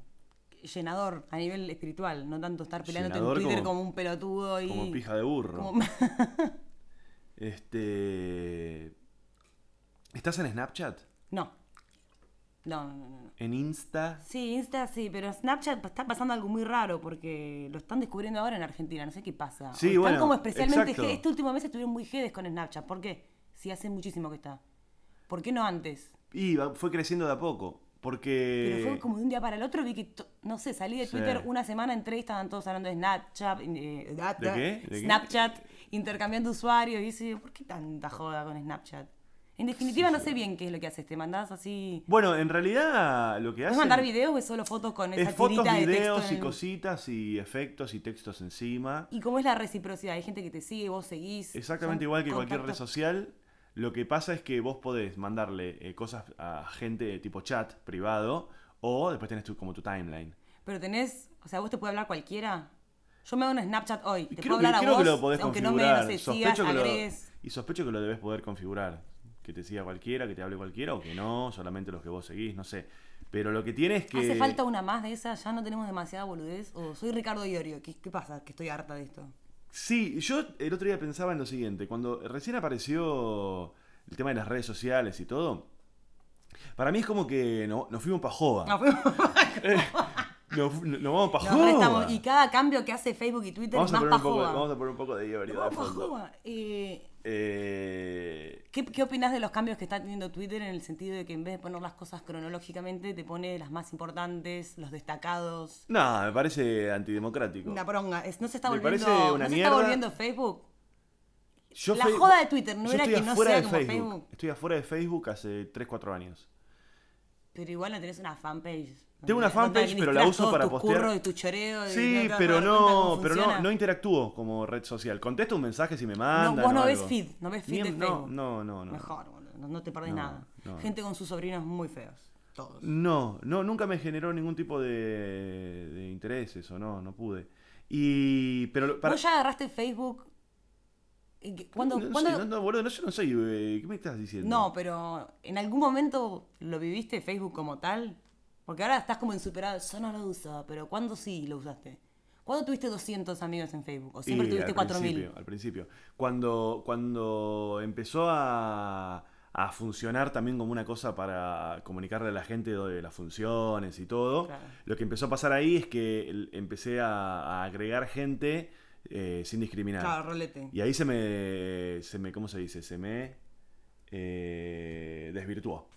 Llenador a nivel espiritual, no tanto estar peleándote Llenador en Twitter como- como, un pelotudo y. Como pija de burro. como- Este. ¿Estás en Snapchat? no. No, no, no, no. ¿En Insta? Sí, Insta sí, pero Snapchat está pasando algo muy raro porque lo están descubriendo ahora en Argentina, no sé qué pasa. Sí, O están bueno, como especialmente exacto. este último mes estuvieron muy jedes con Snapchat. ¿Por qué? Si hace muchísimo que está. ¿Por qué no antes? Y fue creciendo de a poco. Porque. Pero fue como de un día para el otro, vi que, no sé, salí de Sí. Twitter una semana, entré y estaban todos hablando de Snapchat, eh, ¿De qué? ¿De qué? Intercambiando usuarios, y dice, ¿por qué tanta joda con Snapchat? En definitiva, no sé bien qué es lo que haces, te mandás así... Bueno, en realidad lo que ¿Puedes hacen. mandar videos o es solo fotos con esa Es fotos, de texto videos en y cositas y efectos y textos encima. ¿Y cómo es la reciprocidad? Hay gente que te sigue, vos seguís. Exactamente igual que cualquier red social. Lo que pasa es que vos podés mandarle eh, cosas a gente tipo chat privado o después tenés tu, como tu timeline. Pero tenés, o sea, vos te puede hablar cualquiera. Yo me hago un Snapchat hoy, te creo puedo que, hablar a creo vos, que lo podés aunque no me, no sé, sigas, sospecho que lo, agregues. y sospecho que lo debes poder configurar. Que te siga cualquiera, que te hable cualquiera o que no, solamente los que vos seguís, no sé. Pero lo que tiene es que... ¿Hace falta una más de esas? ¿Ya no tenemos demasiada boludez? ¿O soy Ricardo Iorio? ¿Qué, qué pasa? Que estoy harta de esto. Sí, yo el otro día pensaba en lo siguiente, cuando recién apareció el tema de las redes sociales y todo, para mí es como que no, nos fuimos para joda. No, fuimos- Nos, fu- nos vamos para nos joda. restamos. Y cada cambio que hace Facebook y Twitter vamos, más poco, pajoa. vamos a poner un poco de Iorio de fondo. Eh, Eh, ¿Qué, ¿Qué opinas de los cambios que está teniendo Twitter en el sentido de que en vez de poner las cosas cronológicamente, te pone las más importantes, los destacados? no, me parece antidemocrático. Una bronca. Es- ¿No se está Me volviendo, parece ¿no una se mierda. está volviendo Facebook? Yo La joda de Twitter no era que no sea de como Facebook. Facebook. Estoy afuera de Facebook hace 3, 4 años. Pero igual no tenés una fanpage. Tengo una fanpage, pero la uso para tus postear. curros y tu choreo Sí, no pero no, pero no, no interactúo como red social. Contesto un mensaje si me No, mandan. vos no ves feed, no ves feed Ni- de no. No, no, no. Mejor, boludo, no, no te perdés No, nada. no. Gente con sus sobrinos muy feos. Todos. No, no, nunca me generó ningún tipo de, de intereses o no, no pude. Y, pero lo- para, ¿Vos ya agarraste Facebook? ¿Y qué- ¿Cuándo, no, cuándo- sé, no, no, boludo, no, yo no soy, eh, ¿qué me estás diciendo? No, pero ¿en algún momento lo viviste Facebook como tal? Porque ahora estás como en superado, yo no lo uso, pero ¿cuándo sí lo usaste? ¿Cuándo tuviste 200 amigos en Facebook? ¿O siempre Y tuviste al 4000? principio, Al principio. Cuando, cuando empezó a, a funcionar también como una cosa para comunicarle a la gente de las funciones y todo, Claro. lo que empezó a pasar ahí es que empecé a, a agregar gente eh, sin discriminar. Claro, rolete. Y ahí se me, se me, ¿cómo se dice? Se me eh, desvirtuó.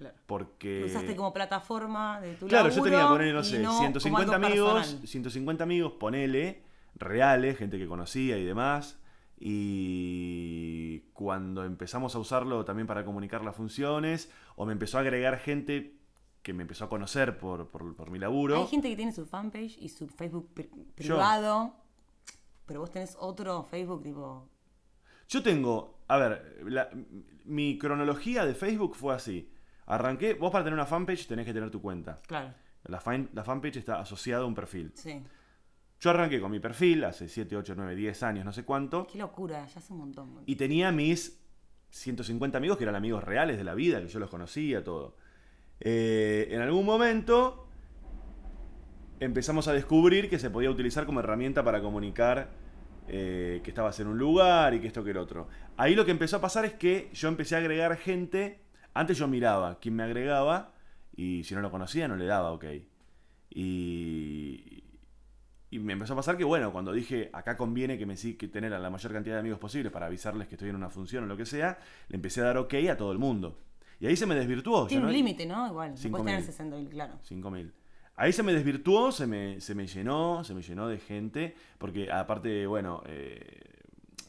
Claro. Porque... Lo usaste como plataforma de tu Claro, yo tenía, ponele, no sé, como 150 algo amigos, personal. 150 amigos, ponele, reales, gente que conocía y demás. Y cuando empezamos a usarlo también para comunicar las funciones, o me empezó a agregar gente que me empezó a conocer por, por, por mi laburo. Hay gente que tiene su fanpage y su Facebook pri- privado, pero vos tenés otro Facebook tipo... Yo tengo, a ver, la- mi cronología de Facebook fue así. Arranqué, vos para tener una fanpage tenés que tener tu cuenta. Claro, La, fan- la fanpage está asociada a un perfil. sí. Yo arranqué con mi perfil hace 7, 8, 9, 10 años, no sé cuánto. Qué locura, ya hace un montón. Y tenía mis 150 amigos que eran amigos reales de la vida, que yo los conocía, todo. Eh, en algún momento empezamos a descubrir que se podía utilizar como herramienta para comunicar eh, que estabas en un lugar y que esto que el otro. Ahí lo que empezó a pasar es que yo empecé a agregar gente. Antes yo miraba quién me agregaba y si no lo conocía no le daba ok. Y, y me empezó a pasar que, bueno, cuando dije acá conviene que me sí que tener a la mayor cantidad de amigos posible para avisarles que estoy en una función o lo que sea, le empecé a dar ok a todo el mundo. Y ahí se me desvirtuó. Tiene un no- límite, ¿no? Igual, no Cinco puedes tener mil. 60.000, claro. 5.000. Ahí se me desvirtuó, se me, se me llenó, se me llenó de gente, porque aparte, bueno, eh,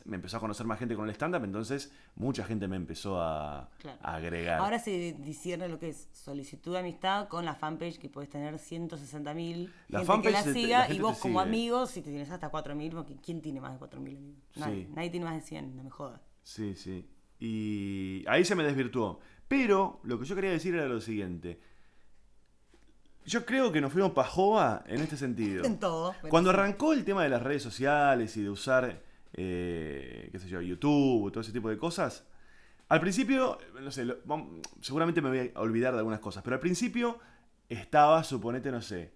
me empezó a conocer más gente con el stand-up, entonces mucha gente me empezó a, Claro. a agregar. Ahora se discierne lo que es solicitud de amistad con la fanpage que puedes tener 160 mil La gente fanpage que la te- siga y vos como sigue. amigos si te tienes hasta 4.000 porque ¿quién tiene más de 4.000 amigos? Nadie, Sí. nadie tiene más de 100, no me jodas. Sí, sí. Y ahí se me desvirtuó. Pero lo que yo quería decir era lo siguiente. Yo creo que nos fuimos pajova en este sentido. En todo. Cuando arrancó el tema de las redes sociales y de usar, eh, qué sé yo, YouTube, todo ese tipo de cosas, al principio, no sé, lo- seguramente me voy a olvidar de algunas cosas, pero al principio estaba, suponete, no sé,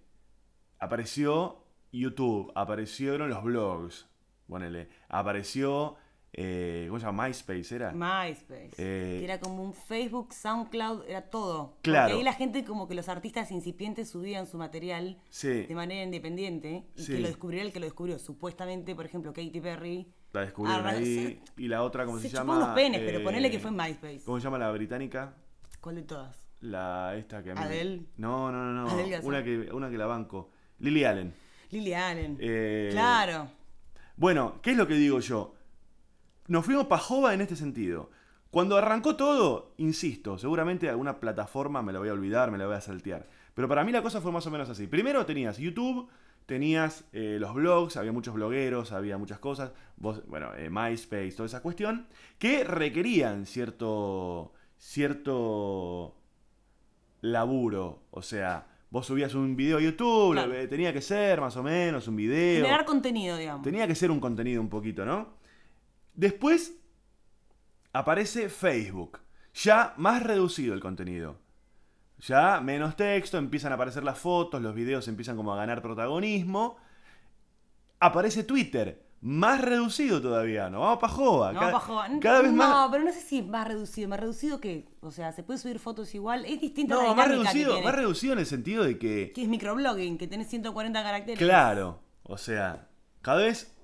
apareció YouTube, aparecieron los blogs, ponele, apareció, eh, ¿cómo se llama? MySpace, ¿era? MySpace. Eh, que era como un Facebook, SoundCloud, era todo. Claro. Porque ahí la gente, como que los artistas incipientes subían su material Sí. de manera independiente y Sí. que lo descubrió el que lo descubrió. Supuestamente, por ejemplo, Katy Perry. La descubrieron Ah, ahí. Y la otra, ¿cómo se, se llama? unos penes, pero Eh, ponele que fue MySpace. ¿Cómo se llama la británica? ¿Cuál de todas? La esta que a mí me- Adele. No, no, no, no. Gazzara. Una que, una que la banco. Lily Allen. Lily Allen. Claro. Bueno, ¿qué es lo que digo yo? Nos fuimos pajova en este sentido. Cuando arrancó todo, insisto, seguramente alguna plataforma me la voy a olvidar, me la voy a saltear. Pero para mí la cosa fue más o menos así. Primero tenías YouTube, tenías eh, los blogs, había muchos blogueros, había muchas cosas. Vos, bueno, eh, MySpace, toda esa cuestión, que requerían cierto, cierto laburo. O sea, vos subías un video a YouTube, Claro. tenía que ser más o menos un video. Generar contenido, digamos. Tenía que ser un contenido un poquito, ¿no? Después aparece Facebook. Ya más reducido el contenido. Ya menos texto, empiezan a aparecer las fotos, los videos empiezan como a ganar protagonismo. Aparece Twitter, más reducido todavía, no vamos pa' joda. No, cada, bajo- cada vez no, más. pero no sé si es más reducido. ¿Más reducido que O sea, se puede subir fotos igual. Es distinta la No, más dinámica que reducido, más reducido en el sentido de que Que es microblogging, que tenés 140 caracteres. Claro, o sea, cada vez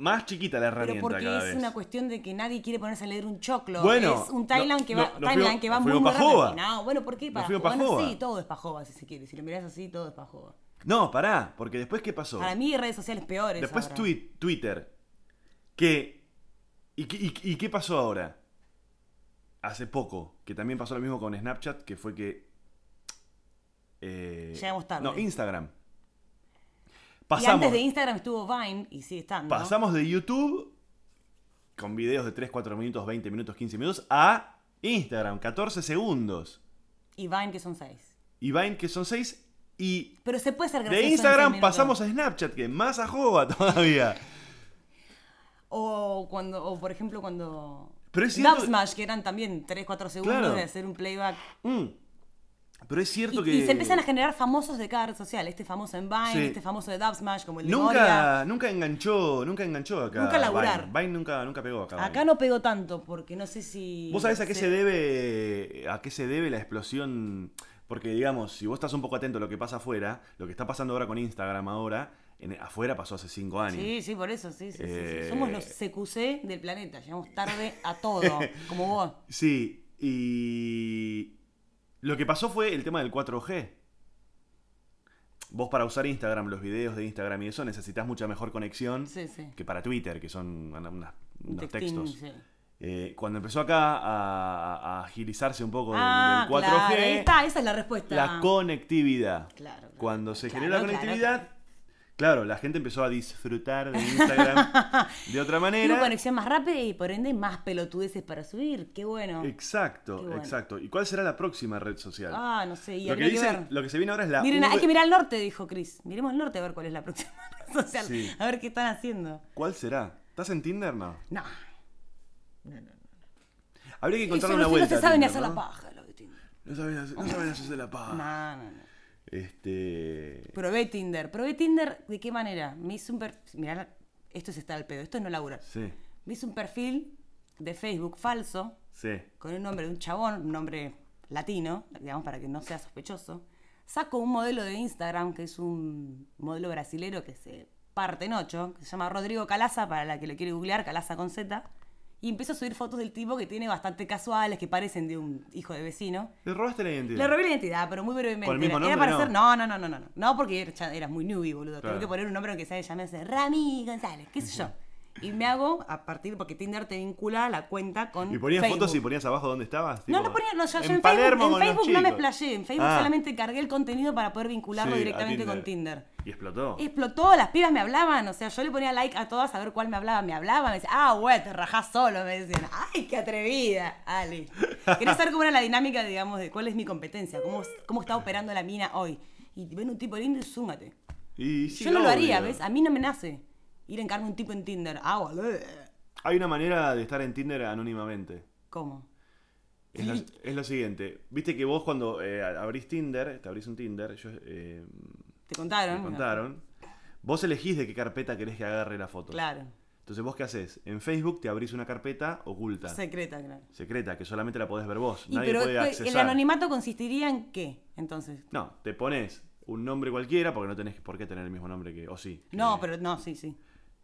más chiquita la Pero herramienta porque cada es vez. una cuestión de que nadie quiere ponerse a leer un choclo. Bueno, es un no- que va, no- timeline fuimos- que va muy, muy rápido. No, bueno, ¿por qué? Para bueno, sí, todo es pajoba, si se quiere. Si lo mirás así, todo es pajoba. No, pará, porque después ¿qué pasó? Para mí, redes sociales peores. Después ahora. Twitter. Que. ¿y, qué- y- y qué pasó ahora? Hace poco, que también pasó lo mismo con Snapchat, que fue que. eh, Llegamos tarde. No, Instagram. Y Pasamos, antes de Instagram estuvo Vine y sigue estando. pasamos de YouTube con videos de 3, 4 minutos, 20 minutos, 15 minutos a Instagram, 14 segundos. Y Vine, que son 6. Y Vine, que son 6. Y Pero se puede ser gracioso de Instagram pasamos a Snapchat, que más a joda todavía. O cuando, o por ejemplo, cuando. Pero es cierto- Dubsmash, que eran también 3-4 segundos Claro. de hacer un playback. Mm. Pero es cierto Y, que. y se empiezan a generar famosos de cada red social. Este famoso en Vine, Sí. este famoso de Dubsmash, como el de Moria. Nunca, nunca enganchó, nunca enganchó acá. Nunca laburar. Vine, Vine nunca, nunca pegó acá. Acá Vine. no pegó tanto, porque no sé si. ¿Vos sabés a qué se debe, a qué se debe la explosión? Porque digamos, si vos estás un poco atento a lo que pasa afuera, lo que está pasando ahora con Instagram ahora, en, afuera pasó hace cinco años. Sí, sí, por eso, sí, sí, sí, sí. Eh, Somos los CQC del planeta, llegamos tarde a todo, como vos. Sí, y lo que pasó fue el tema del 4G. Vos para usar Instagram, los videos de Instagram y eso, necesitas mucha mejor conexión Sí, sí. que para Twitter, que son unos textos. sí. Eh, cuando empezó acá a, a agilizarse un poco Ah, del, 4G, claro, ahí está, esa es la respuesta. la conectividad. Claro, claro. Cuando se generó la conectividad, claro, la gente empezó a disfrutar de Instagram de otra manera. conexión más rápida y por ende más pelotudeces para subir. Qué bueno. Exacto, Qué bueno. exacto. ¿Y cuál será la próxima red social? Ah, no sé, y lo, que habría que, lo que se viene ahora es la Miren, hay que mirar al norte, dijo Chris. Miremos al norte a ver cuál es la próxima red social. Sí. A ver qué están haciendo. ¿Cuál será? ¿Estás en Tinder? No. No. Habría que Eso encontrarle no, una se- vuelta. no se a sabe ni Tinder, hacer la ¿no? paja, lo de Tinder. No saben hacer, no saben hacerse la paja. No, no, no. Este. Probé Tinder. Probé Tinder, ¿de qué manera? Me hice un perfil. Mirá, esto es estar al pedo, esto es no laburar. Sí, Me hice un perfil de Facebook falso, sí. con el nombre de un chabón, un nombre latino, digamos, para que no sea sospechoso. Saco un modelo de Instagram, que es un modelo brasilero que se parte en ocho, que se llama Rodrigo Calaza, para la que lo quiere googlear, Calaza con Z. Y empiezo a subir fotos del tipo que tiene bastante casuales, que parecen de un hijo de vecino. Le robaste la identidad. Le robé la identidad, pero muy brevemente. ¿Con el mismo era para no? hacer. No, no, no, no, no. No, porque eras muy newbie, boludo. Claro. Tengo que poner un nombre que sea llamarse Rami González, qué sé yo. Y me hago a partir, porque Tinder te vincula la cuenta con ¿Y ponías Facebook. fotos y ponías abajo dónde estabas? No, Tipo, no ponía, no, yo, yo en en, Palermo Facebook, en Facebook no me explayé, en Facebook Ah, solamente cargué el contenido para poder vincularlo sí, directamente con Tinder. Y explotó. Explotó, las pibas me hablaban, o sea, yo le ponía like a todas a ver cuál me hablaba, me hablaban, me decían, ah, güey, te rajás solo, me decían, ay, qué atrevida, Ale. Quería saber cómo era la dinámica, digamos, de cuál es mi competencia, cómo, cómo está operando la mina hoy. Y ven un tipo lindo y súmate. Y sí, yo no lo haría. ¿ves? A mí no me nace ir a encargar un tipo en Tinder. Ah, boludo. Hay una manera de estar en Tinder anónimamente. ¿Cómo? Es lo, es lo siguiente. Viste que vos cuando eh, abrís Tinder, te abrís un Tinder, yo, eh, ¿Te contaron? me contaron, vos elegís de qué carpeta querés que agarre la foto. Claro. Entonces vos qué haces? En Facebook te abrís una carpeta oculta, Secreta, claro. secreta, que solamente la podés ver vos. Y Nadie pero puede accesar. el anonimato consistiría en qué, entonces. No, te pones un nombre cualquiera porque no tenés por qué tener el mismo nombre que... O sí. No, pero no, sí, sí.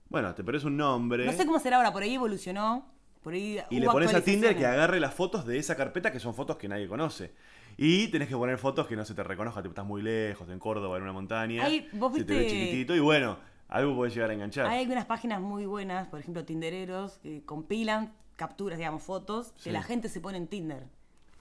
Bueno, te pones un nombre No sé cómo será ahora, por ahí evolucionó. Por ahí y le pones a Tinder que agarre las fotos de esa carpeta que son fotos que nadie conoce. Y tenés que poner fotos que no se te reconozca, tipo, estás muy lejos, en Córdoba, en una montaña. Ahí, vos se te ve chiquitito y bueno, algo puede llegar a enganchar. Hay algunas páginas muy buenas, por ejemplo, Tindereros, que compilan capturas, digamos, fotos Sí. que la gente se pone en Tinder.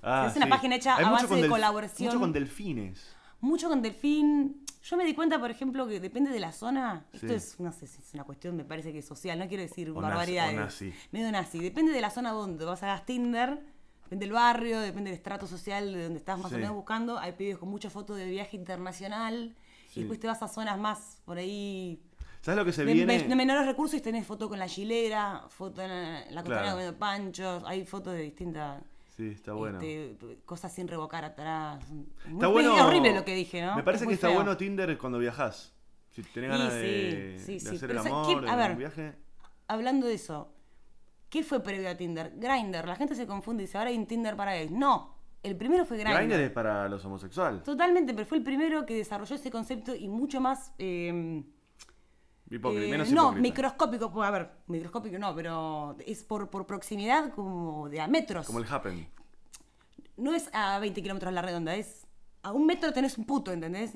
Ah, es una página hecha Hay a base de delf- colaboración. Mucho con delfines. Mucho con delfín. Yo me di cuenta, por ejemplo, que depende de la zona. Esto Sí. es, no sé si es una cuestión, me parece que social, no quiero decir O barbaridades. nazi. Medio nazi. Depende de la zona donde vas a Tinder, depende del barrio, depende del estrato social de donde estás más Sí. o menos buscando. Hay pibes con muchas fotos de viaje internacional. Sí. Y después te vas a zonas más por ahí ¿Sabes lo que se de, viene? de menores recursos y tenés foto con la chilera, foto en la, en la costanera Claro. comiendo panchos, hay fotos de distintas Sí, está bueno. este, cosas sin revocar atrás. Está Es bueno. horrible lo que dije, ¿no? Me parece Es que está feo. bueno Tinder cuando viajas. Si tenés ganas sí, de, sí, de sí, hacer el ¿sabes amor qué? en A ver. un viaje. Hablando de eso, ¿qué fue previo a Tinder? Grindr. La gente se confunde y dice, ahora hay un Tinder para gays. No, el primero fue Grindr. Grindr es para los homosexuales. Totalmente, pero fue el primero que desarrolló ese concepto y mucho más... eh, Hipócrita, eh, menos no, hipócrita. microscópico, pues, a ver, microscópico no, pero es por, por proximidad como de a metros. Como el Happen. No es a 20 kilómetros la redonda, es a un metro tenés un puto, ¿entendés?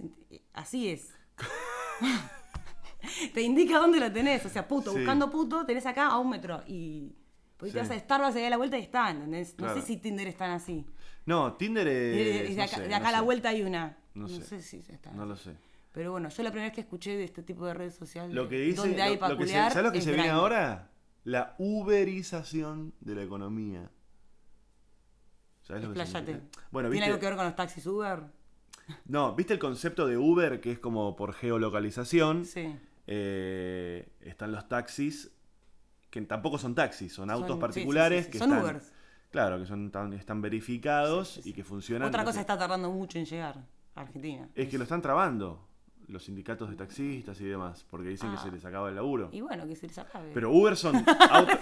Así es. te indica dónde lo tenés, o sea, puto, Sí. buscando puto, tenés acá a un metro. Y pues te Sí. vas a Starbucks y ahí a la vuelta y está, ¿entendés? No Claro. sé si Tinder es tan así. No, Tinder es. de, de no acá, sé, de acá no a la sé. vuelta hay una. No No, sé. sé. si está No lo sé. Pero bueno, yo la primera vez que escuché de este tipo de redes sociales Lo que dice. donde hay lo- lo que se- ¿Sabes lo que se viene ahora? La uberización de la economía. ¿Sabes lo que Expláyate. significa? Bueno, ¿Tiene algo que ver con los taxis Uber? No, ¿viste el concepto de Uber que es como por geolocalización? Sí. Eh, están los taxis, que tampoco son taxis, son autos Son- particulares sí, sí, sí. que Son están. Ubers. Claro, que son tan- están verificados y que funcionan. Otra cosa está tardando mucho en llegar a Argentina. Es que lo están trabando los sindicatos de taxistas y demás, porque dicen que Ah. se les acaba el laburo. Y bueno, que se les acabe. Pero Uber son autos,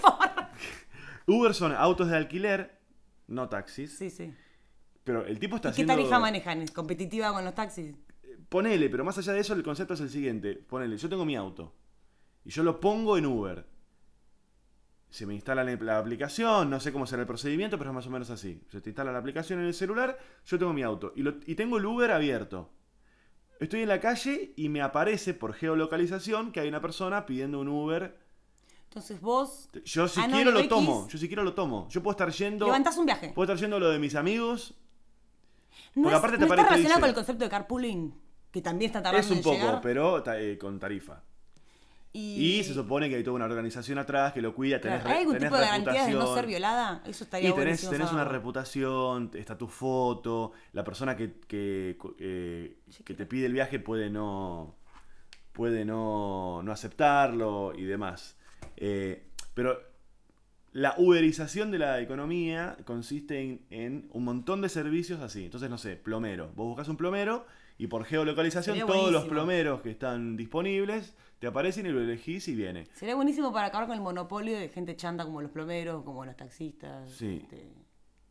Uber son autos de alquiler, no taxis. Sí, sí. Pero el tipo está ¿Y qué tarifa manejan? ¿Es competitiva con los taxis? Ponele, pero más allá de eso el concepto es el siguiente. Ponele, yo tengo mi auto y yo lo pongo en Uber. Se me instala la, la aplicación, no sé cómo será el procedimiento, pero es más o menos así. Se te instala la aplicación en el celular, yo tengo mi auto y, lo- y tengo el Uber abierto. Estoy en la calle y me aparece por geolocalización que hay una persona pidiendo un Uber. Entonces vos Yo si Ah, no, quiero lo X. tomo, yo si quiero lo tomo. Yo puedo estar yendo... levantás un viaje. Puedo estar yendo a lo de mis amigos. ¿No, porque es- aparte te no está relacionado dice- con el concepto de carpooling? Que también está tardando Es un en poco, llegar. pero eh, con tarifa. Y, Y se supone que hay toda una organización atrás que lo cuida, tenés, ¿Hay algún tenés tipo de garantías de no ser violada? Eso estaría Y tenés, una reputación, está tu foto, la persona que, que, eh, que te pide el viaje puede no puede no, no aceptarlo y demás. Eh, pero la uberización de la economía consiste en, en un montón de servicios así. Entonces, no sé, plomero. Vos buscas un plomero y por geolocalización Sería todos los plomeros que están disponibles te aparecen y lo elegís y viene. Sería buenísimo para acabar con el monopolio de gente chanta como los plomeros, como los taxistas. Sí. este,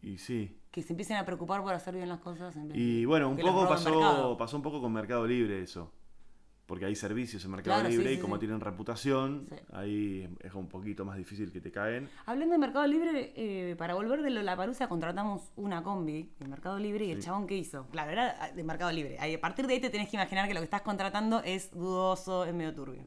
Y sí, que se empiecen a preocupar por hacer bien las cosas. En vez Y bueno, un poco pasó, pasó un poco con Mercado Libre eso. Porque hay servicios en Mercado Claro, sí, Libre y sí, como sí. tienen reputación, Sí. ahí es un poquito más difícil que te caen. Hablando de Mercado Libre, eh, para volver de la parusa contratamos una combi de Mercado Libre y el chabón que hizo. Claro, era de Mercado Libre. Ahí, a partir de ahí te tenés que imaginar que lo que estás contratando es dudoso, es medio turbio.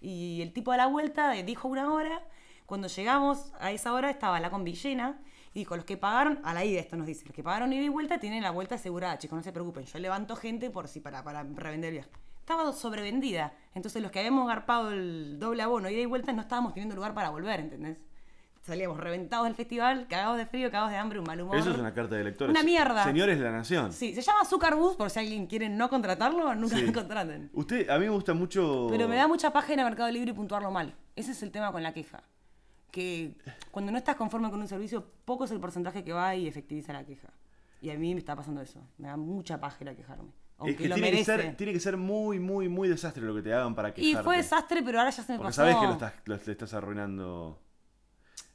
Y el tipo de la vuelta eh, dijo una hora. Cuando llegamos a esa hora estaba la combi llena. Y dijo, los que pagaron, a la ida esto nos dice, los que pagaron ida y vuelta tienen la vuelta asegurada, chicos, no se preocupen. Yo levanto gente por si para, para revender el viaje. Estaba sobrevendida. Entonces los que habíamos garpado el doble abono ida y vuelta no estábamos teniendo lugar para volver, ¿entendés? Salíamos reventados del festival, cagados de frío, cagados de hambre, un mal humor. Eso es una carta de lectores. Una mierda. Señores de la Nación. Sí, se llama Azúcar Bus, por si alguien quiere no contratarlo, nunca Sí. lo contraten. Usted, a mí me gusta mucho. Pero me da mucha paja ir a Mercado Libre y puntuarlo mal. Ese es el tema con la queja. Que cuando no estás conforme con un servicio, poco es el porcentaje que va y efectiviza la queja. Y a mí me está pasando eso. Me da mucha paja ir a quejarme. Aunque Es que lo tiene que, ser, tiene que ser muy, muy, muy desastre lo que te hagan para y quejarte. fue desastre, pero ahora ya se me Porque pasó. sabes que lo estás, lo- le estás arruinando.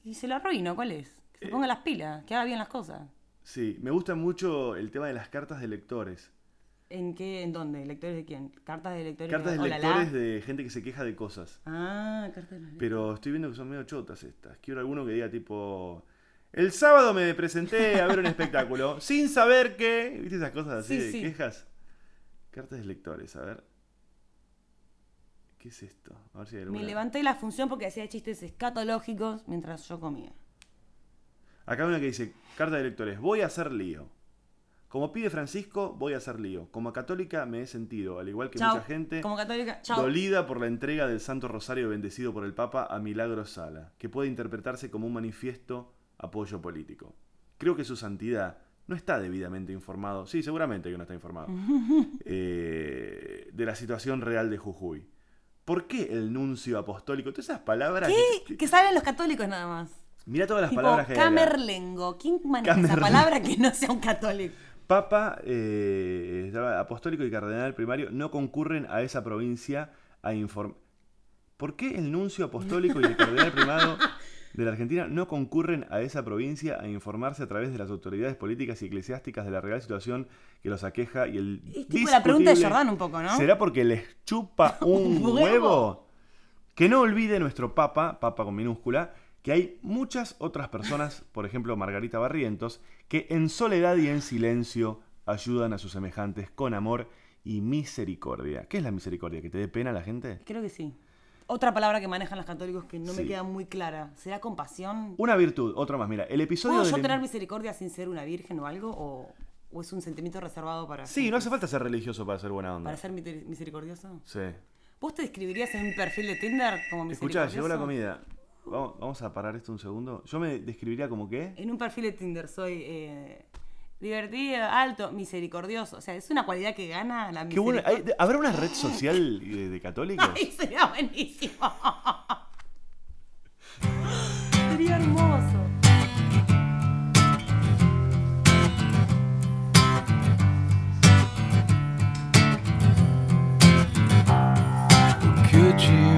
Y se lo arruino, ¿cuál es? Que se Eh. ponga las pilas, que haga bien las cosas. Sí, me gusta mucho el tema de las cartas de lectores. ¿En qué? ¿En dónde? ¿Lectores de quién? ¿Cartas de lectores Cartas de Hola, la? lectores de gente que se queja de cosas. Ah, cartas de lectores. Pero estoy viendo que son medio chotas estas. Quiero alguno que diga tipo... El sábado me presenté a ver un espectáculo sin saber que... ¿Viste esas cosas así Sí, de sí. quejas? Cartas de lectores, a ver. ¿Qué es esto? A ver si hay alguna. Me levanté la función porque hacía chistes escatológicos mientras yo comía. Acá hay una que dice, carta de lectores, voy a hacer lío. Como pide Francisco, voy a hacer lío. Como católica me he sentido, al igual que Chau. mucha gente, Como católica, dolida por la entrega del Santo Rosario bendecido por el Papa a Milagro Sala, que puede interpretarse como un manifiesto apoyo político. Creo que su santidad no está debidamente informado, sí, seguramente que no está informado, eh, de la situación real de Jujuy. ¿Por qué el nuncio apostólico? Todas esas palabras... ¿Qué? que- Que saben los católicos nada más. Mira todas las tipo, palabras que camerlengo. ¿Quién maneja esa palabra que no sea un católico? Papa, eh, apostólico y cardenal primario no concurren a esa provincia a informar. ¿Por qué el nuncio apostólico y el cardenal primado de la Argentina no concurren a esa provincia a informarse a través de las autoridades políticas y eclesiásticas de la real situación que los aqueja y el Es tipo la pregunta de Jordán un poco, ¿no? ¿Será porque les chupa un huevo? Que no olvide nuestro Papa, Papa con minúscula, que hay muchas otras personas, por ejemplo Margarita Barrientos, que en soledad y en silencio ayudan a sus semejantes con amor y misericordia. ¿Qué es la misericordia? ¿Que te dé pena a la gente? Creo que sí. Otra palabra que manejan los católicos que no me queda muy clara. ¿Será compasión? Una virtud, otro más. Mira, el episodio ¿Puedo yo del- tener misericordia sin ser una virgen o algo? ¿O, o es un sentimiento reservado para, Sí, no hace falta ser religioso para ser buena onda. para ser misericordioso? Sí. ¿Vos te describirías en un perfil de Tinder como Escuchá, misericordioso? llegó la comida. Vamos, vamos a parar esto un segundo. Yo me describiría como qué? En un perfil de Tinder soy eh, divertido, alto, misericordioso. O sea, es una cualidad que gana la Qué bueno. ¿hay- ¿Habrá una red social eh, de católicos? ¡Ay, sería buenísimo! sería hermoso. Could you